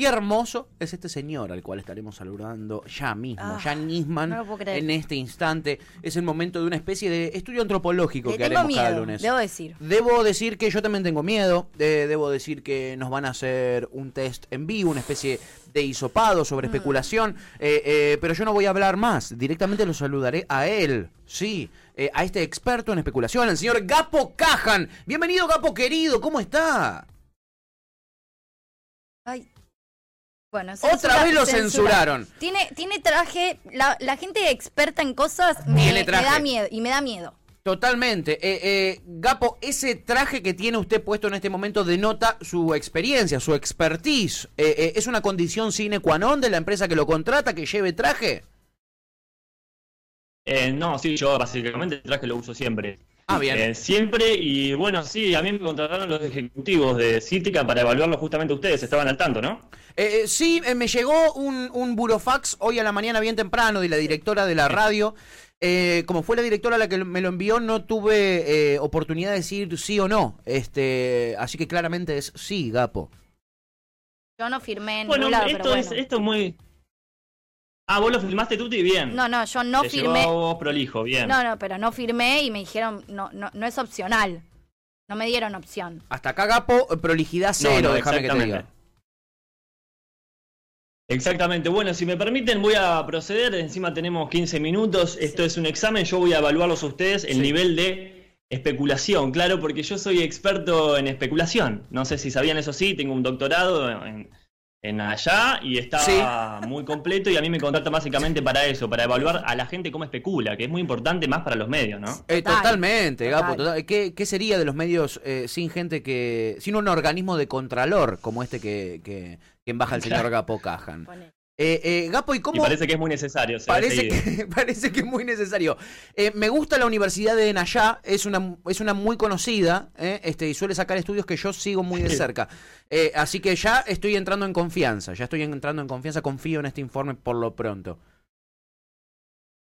Y hermoso es este señor al cual estaremos saludando ya mismo, Ah, Jan Nisman, no lo puedo creer. en este instante. Es el momento de una especie de estudio antropológico Le que haremos cada miedo, lunes. debo decir. Debo decir que yo también tengo miedo. eh, debo decir que nos van a hacer un test en vivo, una especie de hisopado sobre Mm. especulación. eh, eh, pero yo no voy a hablar más. Directamente lo saludaré a él. Sí, eh, a este experto en especulación, el señor Gapo Cajan. Bienvenido, Gapo querido. ¿Cómo está? Ay. Bueno, Otra vez lo censura. censuraron. Tiene, tiene traje. La, la gente experta en cosas me, da miedo. Y me da miedo. Totalmente. Eh, eh, Gapo, ese traje que tiene usted puesto en este momento denota su experiencia, su expertise. Eh, eh, ¿Es una condición sine qua non de la empresa que lo contrata que lleve traje? Eh, no, sí, yo básicamente el traje lo uso siempre. Ah, bien. Eh, siempre, y bueno, sí, a mí me contrataron los ejecutivos de Cítrica para evaluarlo justamente ustedes, estaban al tanto, ¿no? Eh, eh, sí, eh, me llegó un, un burofax hoy a la mañana bien temprano de la directora de la radio. Eh, como fue la directora la que me lo envió, no tuve eh, oportunidad de decir sí o no. Este, así que claramente es sí, Gapo. Yo no firmé en Bueno, ningún lado, esto, pero es, bueno. esto es muy... Ah, vos lo filmaste tú y bien. No, no, yo no Te llegó firmé. a vos prolijo, bien. No, no, pero no firmé y me dijeron, no, no, no es opcional. No me dieron opción. Hasta acá, Gapo, prolijidad cero, no, déjame que te exactamente. diga. Exactamente. Bueno, si me permiten, voy a proceder. Encima tenemos 15 minutos. Esto es un examen. Yo voy a evaluarlos a ustedes el Sí. nivel de especulación, claro, porque yo soy experto en especulación. No sé si sabían eso sí, tengo un doctorado en, en allá y está muy completo y a mí me contrata básicamente para eso, para evaluar a la gente cómo especula, que es muy importante más para los medios, ¿no? Eh, Total, totalmente, Gapo. total. ¿Qué, qué sería de los medios eh, sin gente que. sin un organismo de contralor como este que, que, que embaja el señor. Gapo Cajan? Eh, eh, Gapo, ¿y Y cómo.? parece que es muy necesario. que, parece que es muy necesario. Eh, me gusta la Universidad de Nayá, es una, es una muy conocida, eh, este, y suele sacar estudios que yo sigo muy de cerca. Eh, así que ya estoy entrando en confianza, ya estoy entrando en confianza, confío en este informe por lo pronto.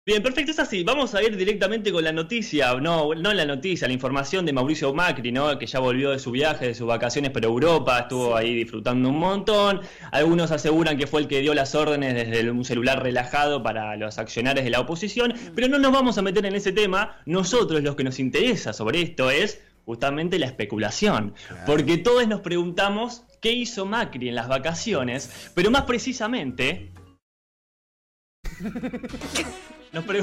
Bien, perfecto, es así. Vamos a ir directamente con la noticia, no, no la noticia, la información de Mauricio Macri, ¿no? Que ya volvió de su viaje, de sus vacaciones por Europa, estuvo ahí disfrutando un montón. Algunos aseguran que fue el que dio las órdenes desde un celular relajado para los accionarios de la oposición, pero no nos vamos a meter en ese tema. Nosotros lo que nos interesa sobre esto es justamente la especulación, porque todos nos preguntamos qué hizo Macri en las vacaciones, pero más precisamente nos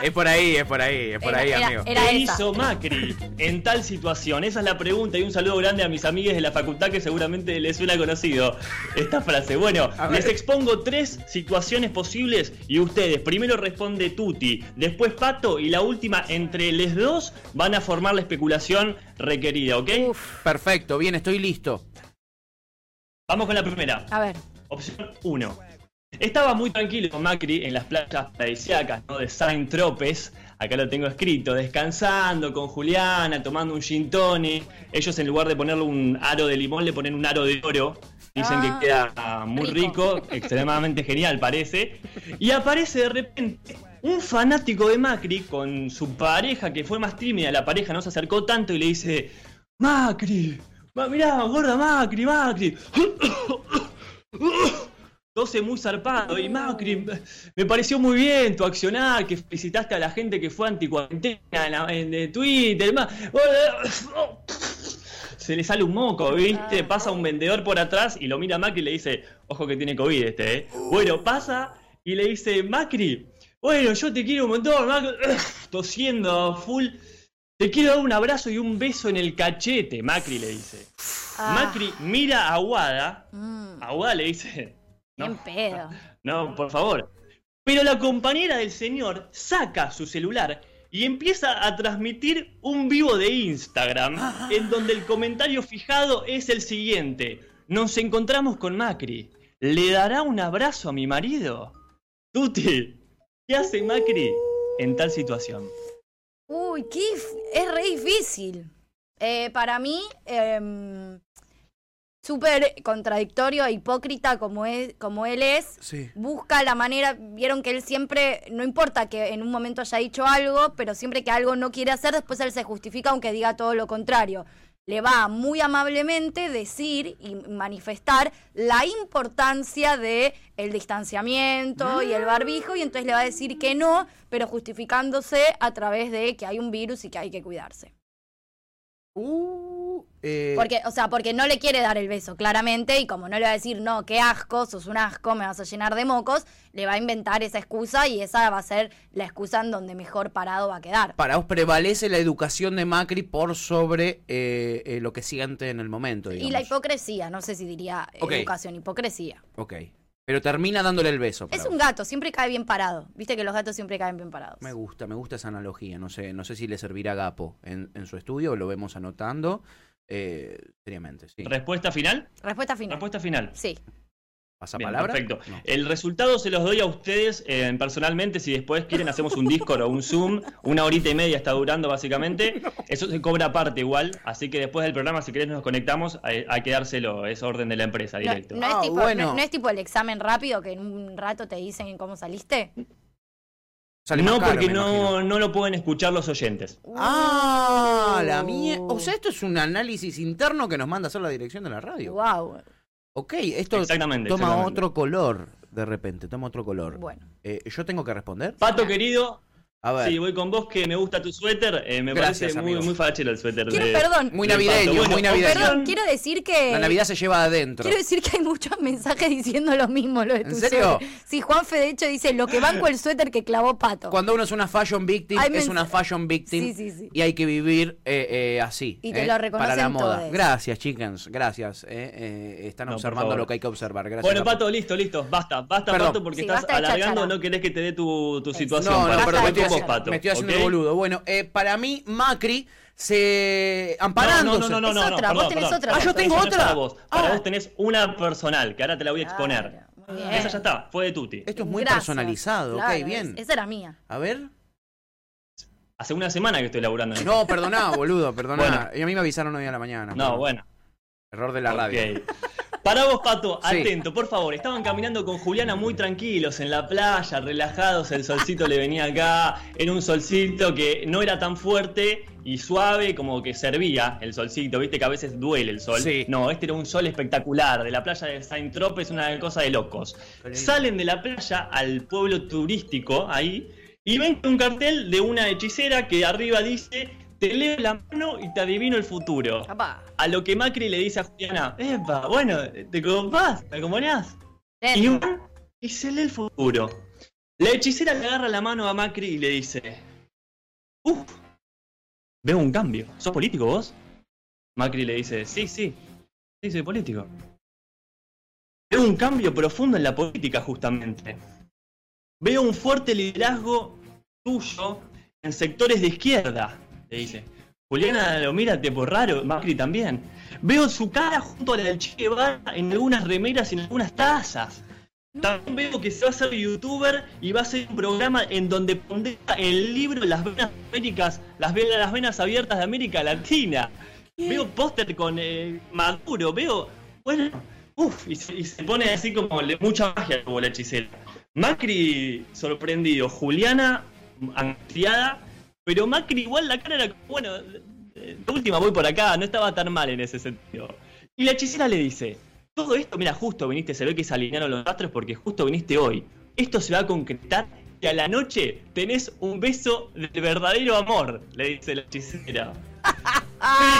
Es por ahí, es por ahí, es por Era- ahí, era- amigo. era- ¿Qué esa. hizo Macri en tal situación? Esa es la pregunta y un saludo grande a mis amigues de la facultad que seguramente les suena conocido esta frase. Bueno, les expongo tres situaciones posibles y ustedes, primero responde Tuti, después Pato y la última entre les dos van a formar la especulación requerida, ¿ok? Uf, Perfecto, bien, estoy listo. Vamos con la primera. a ver. Opción 1. Estaba muy tranquilo con Macri en las playas paradisíacas ¿no? de Saint Tropez. Acá lo tengo escrito, descansando con Juliana, tomando un gin tonic. Ellos en lugar de ponerle un aro de limón le ponen un aro de oro. Dicen Ah, que queda ah, muy rico. rico, extremadamente genial parece. Y aparece de repente un fanático de Macri con su pareja que fue más tímida. La pareja no se acercó tanto y le dice, Macri, ma- mirá, gorda Macri, Macri. Tose muy zarpado y Macri, me pareció muy bien tu accionar, que felicitaste a la gente que fue anticuarentena en, en Twitter. Se le sale un moco, ¿viste? Pasa un vendedor por atrás y lo mira a Macri y le dice, ojo que tiene COVID este, ¿eh? Bueno, pasa y le dice, Macri, bueno, yo te quiero un montón, Macri, tosiendo full. Te quiero dar un abrazo y un beso en el cachete, Macri le dice. Ah, Macri mira a Wada, mm, a Wada le dice, no, pedo. no, por favor. Pero la compañera del señor saca su celular y empieza a transmitir un vivo de Instagram en donde el comentario fijado es el siguiente. Nos encontramos con Macri. ¿Le dará un abrazo a mi marido? Tuti, ¿qué hace Macri en tal situación? Uy, qué es re difícil. Eh, para mí, em, súper contradictorio e hipócrita como, es, como él es, Sí. busca la manera, vieron que él siempre, no importa que en un momento haya dicho algo, pero siempre que algo no quiere hacer, después él se justifica aunque diga todo lo contrario. Le va muy amablemente decir y manifestar la importancia de el distanciamiento y el barbijo y entonces le va a decir que no, pero justificándose a través de que hay un virus y que hay que cuidarse. Uh, eh, Porque, o sea, porque no le quiere dar el beso, claramente, y como no le va a decir, no, qué asco, sos un asco, me vas a llenar de mocos, le va a inventar esa excusa y esa va a ser la excusa en donde mejor parado va a quedar. para vos prevalece la educación de Macri por sobre eh, eh, lo que siente en el momento, digamos. Y la hipocresía, no sé si diría eh, educación, hipocresía. Ok. Pero termina dándole el beso. Es un vos. gato, siempre cae bien parado. Viste que los gatos siempre caen bien parados. Me gusta, me gusta esa analogía. No sé, no sé si le servirá a Gapo en, en su estudio, lo vemos anotando. Eh, seriamente, sí. ¿Respuesta final? Respuesta final. Respuesta final. Sí. ¿Pasa Bien, palabra? perfecto. No. El resultado se los doy a ustedes eh, personalmente. Si después quieren, hacemos un Discord o un Zoom. Una horita y media está durando, básicamente. Eso se cobra aparte igual. Así que después del programa, si querés, nos conectamos. Hay, hay que dárselo. Es orden de la empresa, directo. no es Ah, bueno. no- no es tipo el examen rápido que en un rato te dicen cómo saliste. Sale No, caro, porque no, no lo pueden escuchar los oyentes. Ah, la Uh. mía. O sea, esto es un análisis interno que nos manda a hacer la dirección de la radio. Wow. Ok, esto Exactamente, toma exactamente. otro color de repente, toma otro color. Bueno. Eh, ¿Yo tengo que responder? Pato querido, A ver. sí, voy con vos que me gusta tu suéter. eh, me Gracias, parece muy, amigo. muy fachero el suéter. Quiero, de- perdón. Muy de navideño. Bueno, muy navideño. Perdón, quiero decir que. La Navidad se lleva adentro. Quiero decir que hay muchos mensajes diciendo lo mismo, lo de tu ¿En serio? suéter. Sí, Juanfe de hecho dice lo que banco el suéter que clavó Pato. Cuando uno es una fashion victim, Hay es una fashion victim Sí, sí, sí. y hay que vivir eh, eh, así. Y te eh, lo reconocen Para la moda. Gracias, chickens, gracias. eh, eh, están No, observando lo que hay que observar. Gracias. Bueno. Pato, listo, listo. Basta, basta, Perdón. Pato, porque Sí, estás alargando. No querés que te dé tu, tu situación. No, no, Pato. haciendo, cháchara. me estoy haciendo ¿ok? el boludo. Bueno, eh, para mí, Macri se. Amparándose. no, no, no, no, Es no, otra, vos perdón, tenés perdón. otra Ah, yo tengo Esa no es otra. Para vos, para Ah. vos tenés una personal, que ahora te la voy a exponer. Claro, muy bien. Esa ya está, fue de Tuti. Esto es muy Gracias. personalizado, Claro, ok, bien. es- Esa era mía. A ver. Hace una semana que estoy laburando en esto. No, perdoná, boludo, perdoná. Bueno. Y a mí me avisaron hoy a la mañana. No, bueno. Error de la radio. Para vos, Pato, Sí. atento, por favor. Estaban caminando con Juliana muy tranquilos en la playa, relajados. El solcito le venía acá. Era un solcito que no era tan fuerte y suave, como que servía el solcito. Viste que a veces duele el sol. Sí. No, este era un sol espectacular. De la playa de Saint-Tropez, una cosa de locos. Salen de la playa al pueblo turístico ahí y ven un cartel de una hechicera que arriba dice: Te leo la mano y te adivino el futuro. A lo que Macri le dice a Juliana, epa, bueno, ¿te compás? ¿Te acompañás? Y, y se lee el futuro. La hechicera le agarra la mano a Macri y le dice, uff, veo un cambio. ¿Sos político vos? Macri le dice, sí, sí, sí, soy político. Veo un cambio profundo en la política justamente. Veo un fuerte liderazgo tuyo en sectores de izquierda, le dice. Juliana lo mira tipo raro, Macri también. Veo su cara junto a la del Che Guevara en algunas remeras y en algunas tazas. También veo que se va a hacer youtuber y va a hacer un programa en donde pondrá el libro Las venas Américas, las, ve- las venas abiertas de América Latina. Veo póster con eh, Maduro, veo, bueno, uff, y, se- y se pone así como le- mucha magia como la hechicera. Macri sorprendido, Juliana angustiada, pero Macri igual la cara era como, bueno, de última voy por acá, no estaba tan mal en ese sentido. Y la hechicera le dice, todo esto, mira, justo viniste, se ve que se alinearon los astros porque justo viniste hoy. Esto se va a concretar y a la noche tenés un beso del verdadero amor, le dice la hechicera.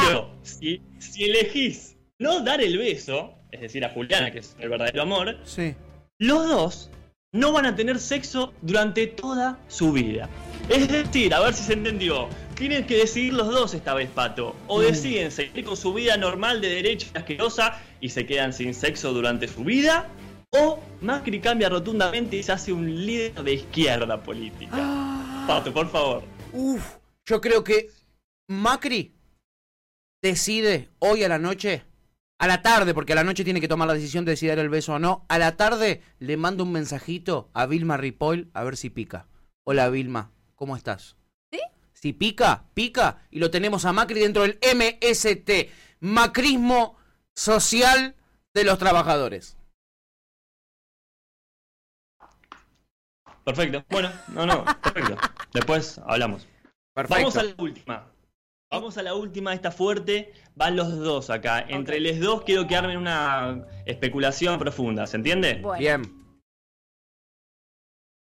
Pero si, si elegís no dar el beso, es decir, a Juliana, que es el verdadero amor, Sí. los dos no van a tener sexo durante toda su vida. Es decir, a ver si se entendió, tienen que decidir los dos esta vez, Pato. O deciden seguir con su vida normal de derecha y asquerosa y se quedan sin sexo durante su vida, o Macri cambia rotundamente y se hace un líder de izquierda política. Pato, por favor. Uf, yo creo que Macri decide hoy a la noche, a la tarde, porque a la noche tiene que tomar la decisión de si dar el beso o no. A la tarde le mando un mensajito a Vilma Ripoll a ver si pica. Hola Vilma, ¿cómo estás? ¿Sí? Si pica, pica y lo tenemos a Macri dentro del MST, Macrismo Social de los trabajadores. Perfecto. Bueno, no, no, perfecto. Después hablamos. Perfecto. Vamos a la última. Vamos a la última, esta fuerte. Van los dos acá. Entre los dos quiero que armen una especulación profunda, ¿se entiende? Bueno, Bien.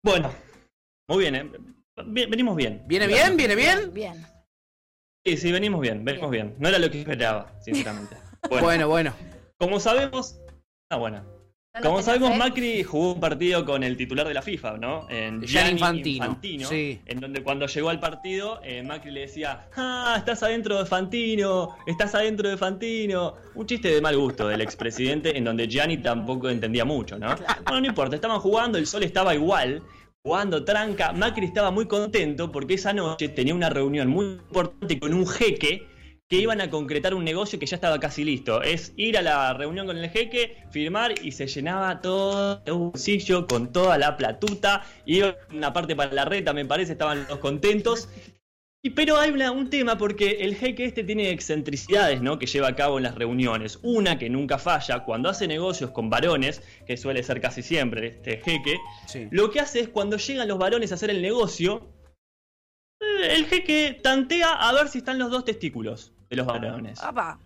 Bueno, muy bien, ¿eh? Bien, venimos bien. ¿Viene bien? ¿Viene bien? bien. Sí, sí, venimos bien, venimos bien. No era lo que esperaba, sinceramente. Bueno, Bueno, bueno. como sabemos. Ah, bueno. ¿No Como sabemos, fe? Macri jugó un partido con el titular de la FIFA, ¿no? En Gianni Infantino, sí. En donde cuando llegó al partido, eh, Macri le decía, ah, estás adentro de Fantino, estás adentro de Fantino. Un chiste de mal gusto del expresidente, en donde Gianni tampoco entendía mucho, ¿no? Bueno, no importa, estaban jugando, el sol estaba igual, jugando tranca. Macri estaba muy contento porque esa noche tenía una reunión muy importante con un jeque que iban a concretar un negocio que ya estaba casi listo. Es ir a la reunión con el jeque, firmar y se llenaba todo el bolsillo con toda la platuta. Y una parte para la reta, me parece, estaban los contentos. Y, pero hay una- un tema porque el jeque este tiene excentricidades ¿no? que lleva a cabo en las reuniones. Una que nunca falla, cuando hace negocios con varones, que suele ser casi siempre este jeque, Sí. lo que hace es cuando llegan los varones a hacer el negocio, eh, el jeque tantea a ver si están los dos testículos de los varones. Apa.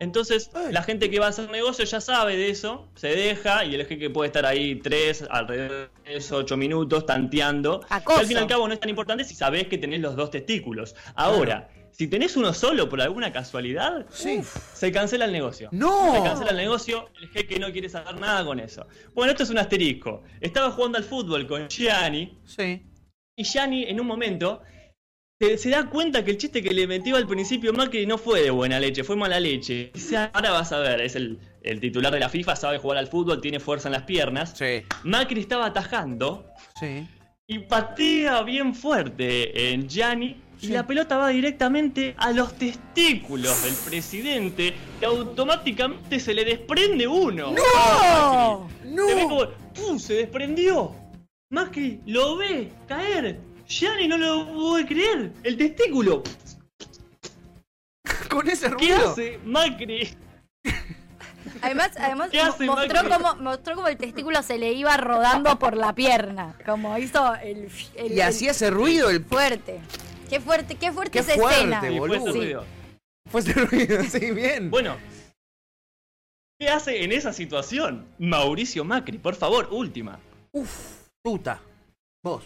Entonces, Ay. la gente que va a hacer negocio ya sabe de eso, se deja y el jeque puede estar ahí tres, alrededor de tres, ocho minutos tanteando. Acoso. Que al fin y al cabo no es tan importante si sabés que tenés los dos testículos. Ahora, si tenés uno solo por alguna casualidad, Sí. se cancela el negocio. ¡No! Se cancela el negocio, el jeque no quiere saber nada con eso. Bueno, esto es un asterisco. Estaba jugando al fútbol con Gianni Sí. y Gianni en un momento se, da cuenta que el chiste que le metió al principio Macri no fue de buena leche, fue mala leche. Ahora vas a ver, es el, el titular de la FIFA, sabe jugar al fútbol, tiene fuerza en las piernas. Sí. Macri estaba atajando Sí. y patea bien fuerte en Gianni. Y la pelota va directamente a los testículos del presidente y automáticamente se le desprende uno. ¡No! Se ve como, ¡pum! Se desprendió. Macri lo ve caer. Gianni no lo puede creer. El testículo. Con ese ¿Qué ruido. hace Macri? Además, además ¿Qué hace, mo- mostró Macri? como, mostró como el testículo se le iba rodando por la pierna. Como hizo el. el- Y hacía ese ruido el Fuerte. Qué fuerte, qué fuerte Qué esa fuerte, escena. Fue ese ruido. Fue ese ruido, sí, bien. Bueno. ¿Qué hace en esa situación? Mauricio Macri, por favor, última. Tuta. Vos.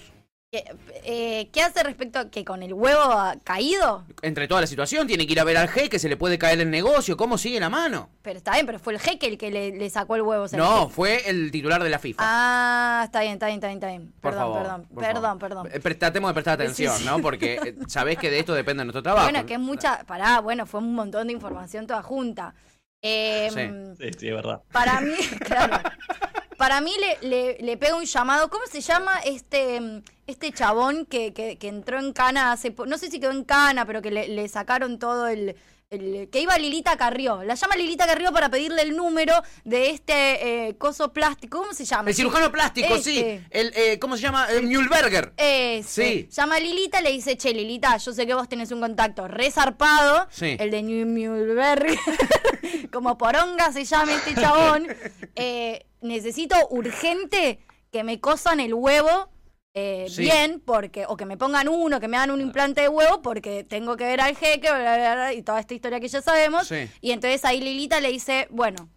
¿Qué, eh, ¿Qué hace respecto a que con el huevo caído? Entre toda la situación, tiene que ir a ver al jeque, se le puede caer el negocio, ¿cómo sigue la mano? Pero está bien, pero fue el jeque el que le, le sacó el huevo. o sea, el No, jeque. fue el titular de la FIFA. Ah, está bien, está bien, está bien, está bien. Por Perdón, favor, perdón, por perdón, favor. perdón. Eh, pre- Tratemos de prestar atención, Sí, sí. ¿no? Porque eh, sabés que de esto depende nuestro trabajo. Bueno, que es mucha. Pará, bueno, fue un montón de información toda junta. Eh, Sí. Sí, sí, es verdad. Para mí, claro. Para mí le, le, le pega un llamado. ¿Cómo se llama este, este chabón que, que, que entró en cana hace No sé si quedó en cana, pero que le, le sacaron todo el, el- Que iba Lilita Carrió. La llama Lilita Carrió para pedirle el número de este eh, coso plástico. ¿Cómo se llama? El cirujano plástico, sí. Este. El, eh, ¿Cómo se llama? El Mühlberger. Ese. Sí. Llama a Lilita, le dice, che, Lilita, yo sé que vos tenés un contacto re zarpado. Sí. El de Mulberry. Como poronga se llama este chabón. Eh, necesito urgente que me cosan el huevo eh, Sí. bien, porque, o que me pongan uno, que me hagan un implante de huevo, porque tengo que ver al jeque, bla, bla, bla, y toda esta historia que ya sabemos. Sí. Y entonces ahí Lilita le dice, bueno,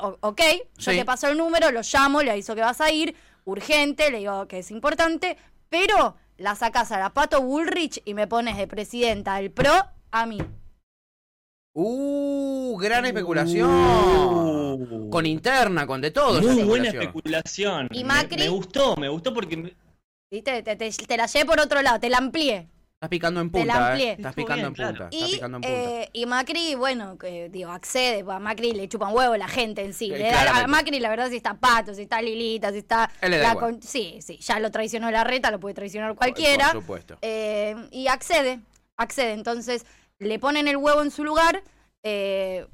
ok, yo Sí. te paso el número, lo llamo, le aviso que vas a ir, urgente, le digo que es importante, pero la sacas a la Pato Bullrich y me pones de presidenta del PRO a mí. Uh, gran especulación. Uh. Con interna, con de todo. Muy buena especulación. Y Me- Macri- Me, gustó, me gustó porque me- ¿Viste? Te, te- te la llevé por otro lado, te la amplié. Estás picando en Te la punta, amplié. eh. Estás picando bien, en punta. claro. Estás Y, picando en punta. eh, y Macri, bueno, que, digo, accede, pues, a Macri le chupan huevo la gente en sí. Eh, Le da- a. Macri la verdad si está Pato, si está Lilita, si está... Él le da la igual. con- sí, sí, ya lo traicionó la reta, lo puede traicionar cualquiera. Por supuesto. Eh, y accede, accede. Entonces le ponen el huevo en su lugar, eh,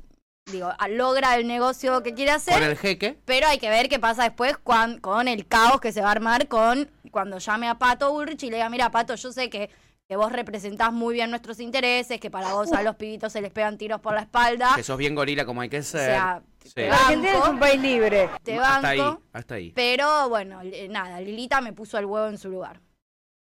digo, logra el negocio que quiere hacer, Con el jeque. pero hay que ver qué pasa después cuan- con el caos que se va a armar con cuando llame a Pato Ulrich y le diga, mira, Pato, yo sé que, que vos representás muy bien nuestros intereses, que para vos a los pibitos se les pegan tiros por la espalda. Que sos bien gorila como hay que O ser. sea, Sí. La Argentina es banco, un país libre. te Hasta ahí, banco. hasta ahí. Pero bueno, eh, nada, Lilita me puso el huevo en su lugar.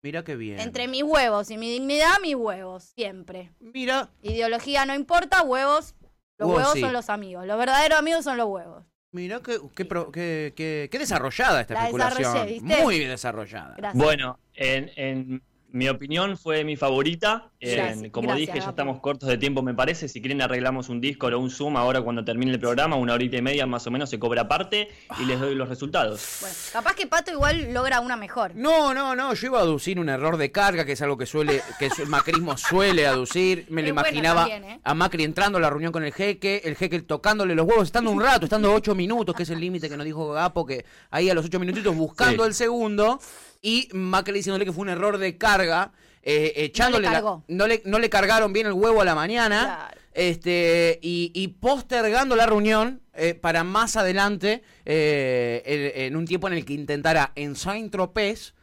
Mira qué bien. Entre mis huevos y mi dignidad, mis huevos, siempre. Mira, Ideología no importa, huevos. Los Huevos huevos sí. son los amigos. Los verdaderos amigos son los huevos. mira qué, qué, pro- qué- qué- qué desarrollada esta La especulación. Muy desarrollada. Gracias. Bueno, en, en mi opinión fue mi favorita. Gracias, como gracias, dije, ya estamos cortos de tiempo, me parece. Si quieren arreglamos un Discord o un Zoom ahora cuando termine el programa, una horita y media más o menos se cobra aparte y les doy los resultados. Bueno, capaz que Pato igual logra una mejor. No, no, no, yo iba a aducir un error de carga, que es algo que suele, que el macrismo suele aducir. Me lo imaginaba también, ¿eh? a Macri entrando a la reunión con el jeque, el jeque tocándole los huevos, estando un rato, estando ocho minutos, que es el límite que nos dijo Gapo, que ahí a los ocho minutitos buscando Sí. el segundo, y Macri diciéndole que fue un error de carga, eh, echándole la- no, le, no le cargaron bien el huevo a la mañana. Claro. Este, y, y postergando la reunión eh, para más adelante, eh, en, en un tiempo en el que intentara en Saint-Tropez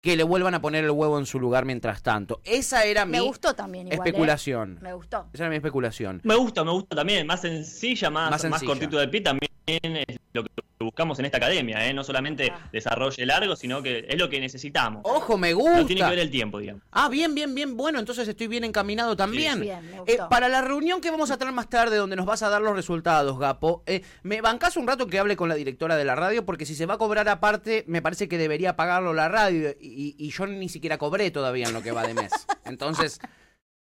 que le vuelvan a poner el huevo en su lugar mientras tanto. Esa era mi Me gustó también igual. ¿eh? especulación. Me gustó. Esa era mi especulación. Me gusta, me gusta también. Más sencilla, más, Más más, sencilla. cortito de pie también es lo que buscamos en esta academia. ¿eh? No solamente Ah. desarrolle largo, sino que es lo que necesitamos. Ojo, me No tiene que gusta. ver el tiempo, digamos. Ah, bien, bien, bien. Bueno, entonces estoy bien encaminado también. Sí, bien, me Eh, para la reunión que vamos a tener más tarde, donde nos vas a dar los resultados, Gapo, eh, me bancás un rato que hable con la directora de la radio, porque si se va a cobrar aparte, me parece que debería pagarlo la radio, y, y yo ni siquiera cobré todavía en lo que va de mes. Entonces,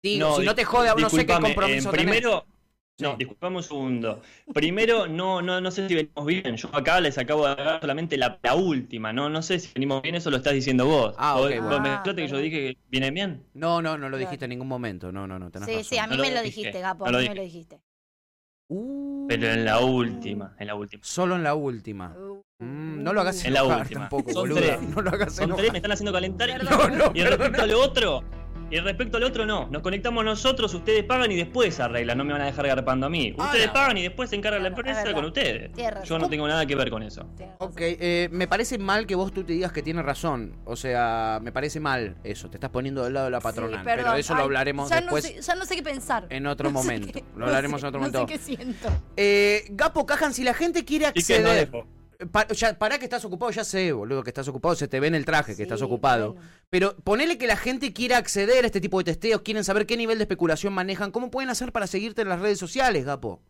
sí, si no te jode, no sé qué compromiso eh, tenés. No, disculpame un segundo. Primero, no, no, no sé si venimos bien. Yo acá les acabo de dar solamente la, la última. No, no sé si venimos bien, eso lo estás diciendo vos. Ah, ok, vos bueno. me Ah, que yo dije que vienen bien. No, no, no lo dijiste en ningún momento. No, no, no, tenés Sí, razón. sí, a mí No me lo dije, dijiste, Gapo. no a lo mí me dije. lo dijiste. Uh, Pero en la última, en la última. Solo en la última. Uh, Mm, no lo hagas En la enojar última. tampoco, Son boludo. tres. No lo hagas Son enojar. tres, me están haciendo calentar. y-. No, no, y respecto a lo otro, y respecto al otro no. Nos conectamos nosotros, ustedes pagan y después arreglan. No me van a dejar garpando a mí. Ah, Ustedes no. pagan y después se encarga la es empresa con ustedes. Yo no tengo nada que ver con eso. Ok, eh, me parece mal que vos tú te digas que tienes razón. O sea, me parece mal eso. Te estás poniendo del lado de la patronal. Sí, pero eso lo hablaremos ya después No sé, ya no sé qué pensar. en otro No momento. qué- Lo no hablaremos sé- en otro no momento. sé qué siento. Eh, Gapo Cajan, si la gente quiere ¿Y qué no acceder. Pa- ya, pará que estás ocupado, ya sé, boludo, que estás ocupado, se te ve en el traje que Sí, estás ocupado. bueno. Pero ponele que la gente quiera acceder a este tipo de testeos, quieren saber qué nivel de especulación manejan, ¿cómo pueden hacer para seguirte en las redes sociales, Gapo?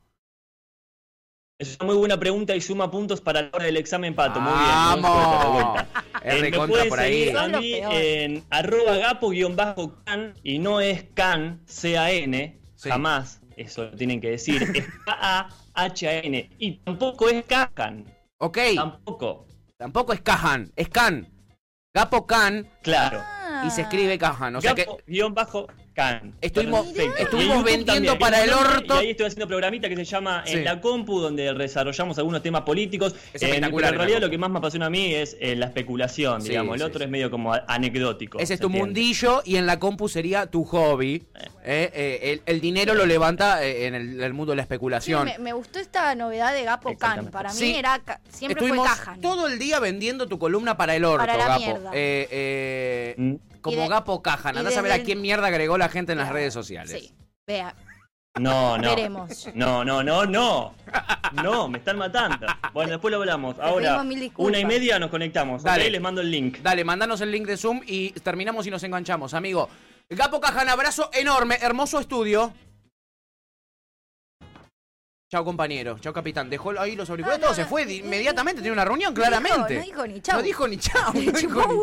Es una muy buena pregunta y suma puntos para la hora del examen, Pato. Muy bien. ¡Vamos! Es Eh, me pueden por ahí. seguir a mí en arroba gapo-can y no es can, C-A-N, Sí. jamás, eso lo tienen que decir, es K-A-H-A-N y tampoco es cajan, Ok, tampoco, tampoco es Cajan, es Can. Gapo Can claro. y se escribe Cajan. O sea que. Estuvimos- Perfecto. estuvimos vendiendo también, para el orto. Y ahí estoy haciendo programita que se llama Sí. En la Compu, donde desarrollamos algunos temas políticos. Es Eh, espectacular pero En realidad lo que más me apasiona a mí es eh, la especulación, Sí, digamos. El sí, otro sí. es medio como anecdótico. ese es ¿se tu entiende? mundillo y en la compu sería tu hobby. Eh, eh, el, el dinero lo levanta eh, en el, el mundo de la Sí, especulación. me, me gustó esta novedad de Gapo Can. Para mí Sí. era ca- siempre Estuvimos fue Cajan. todo el día vendiendo tu columna para el orto, Para la Gapo. mierda. Eh, eh, Mm. Como de- Gapo Cajan. y Andás a quién mierda agregó la gente en las redes sociales. Sí. Vea, No, no. veremos. No, no, no, no. No, me están matando. Bueno, después lo hablamos. Ahora, pedimos mil disculpas. una y media nos conectamos. Dale. Les mando el link. Dale, mandanos el link de Zoom y terminamos y nos enganchamos, amigo. Gapo Cajan, abrazo enorme, hermoso estudio. Chao, compañero. Chao, capitán. Dejó ahí los auriculares. No, todo se fue inmediatamente. Tiene una reunión, claramente. no dijo ni chau. No dijo ni chao. No dijo ni.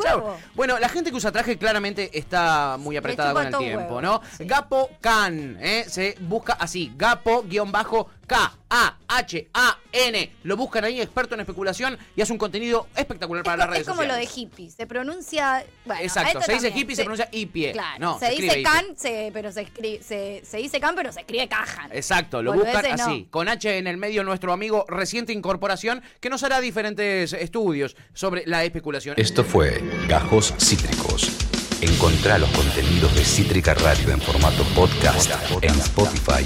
Bueno, la gente que usa traje claramente está muy apretada con el tiempo, huevo, ¿no? sí. Gapo Can, ¿eh? Se busca así. Gapo-K-A-H-A-N. Lo buscan ahí, experto en especulación, y hace un contenido espectacular para es, las redes es como lo de sociales. hippie. Se pronuncia. Bueno, Exacto, se dice hippie, se pronuncia hippie. Claro, No, se, dice can, se, pero se, escribe, se, se dice can, pero se escribe cajan. Exacto, lo buscan no. así, con H en el medio nuestro amigo reciente incorporación que nos hará diferentes estudios sobre la especulación. Esto fue Gajos Cítricos. Encontrá los contenidos de Cítrica Radio en formato podcast en Spotify,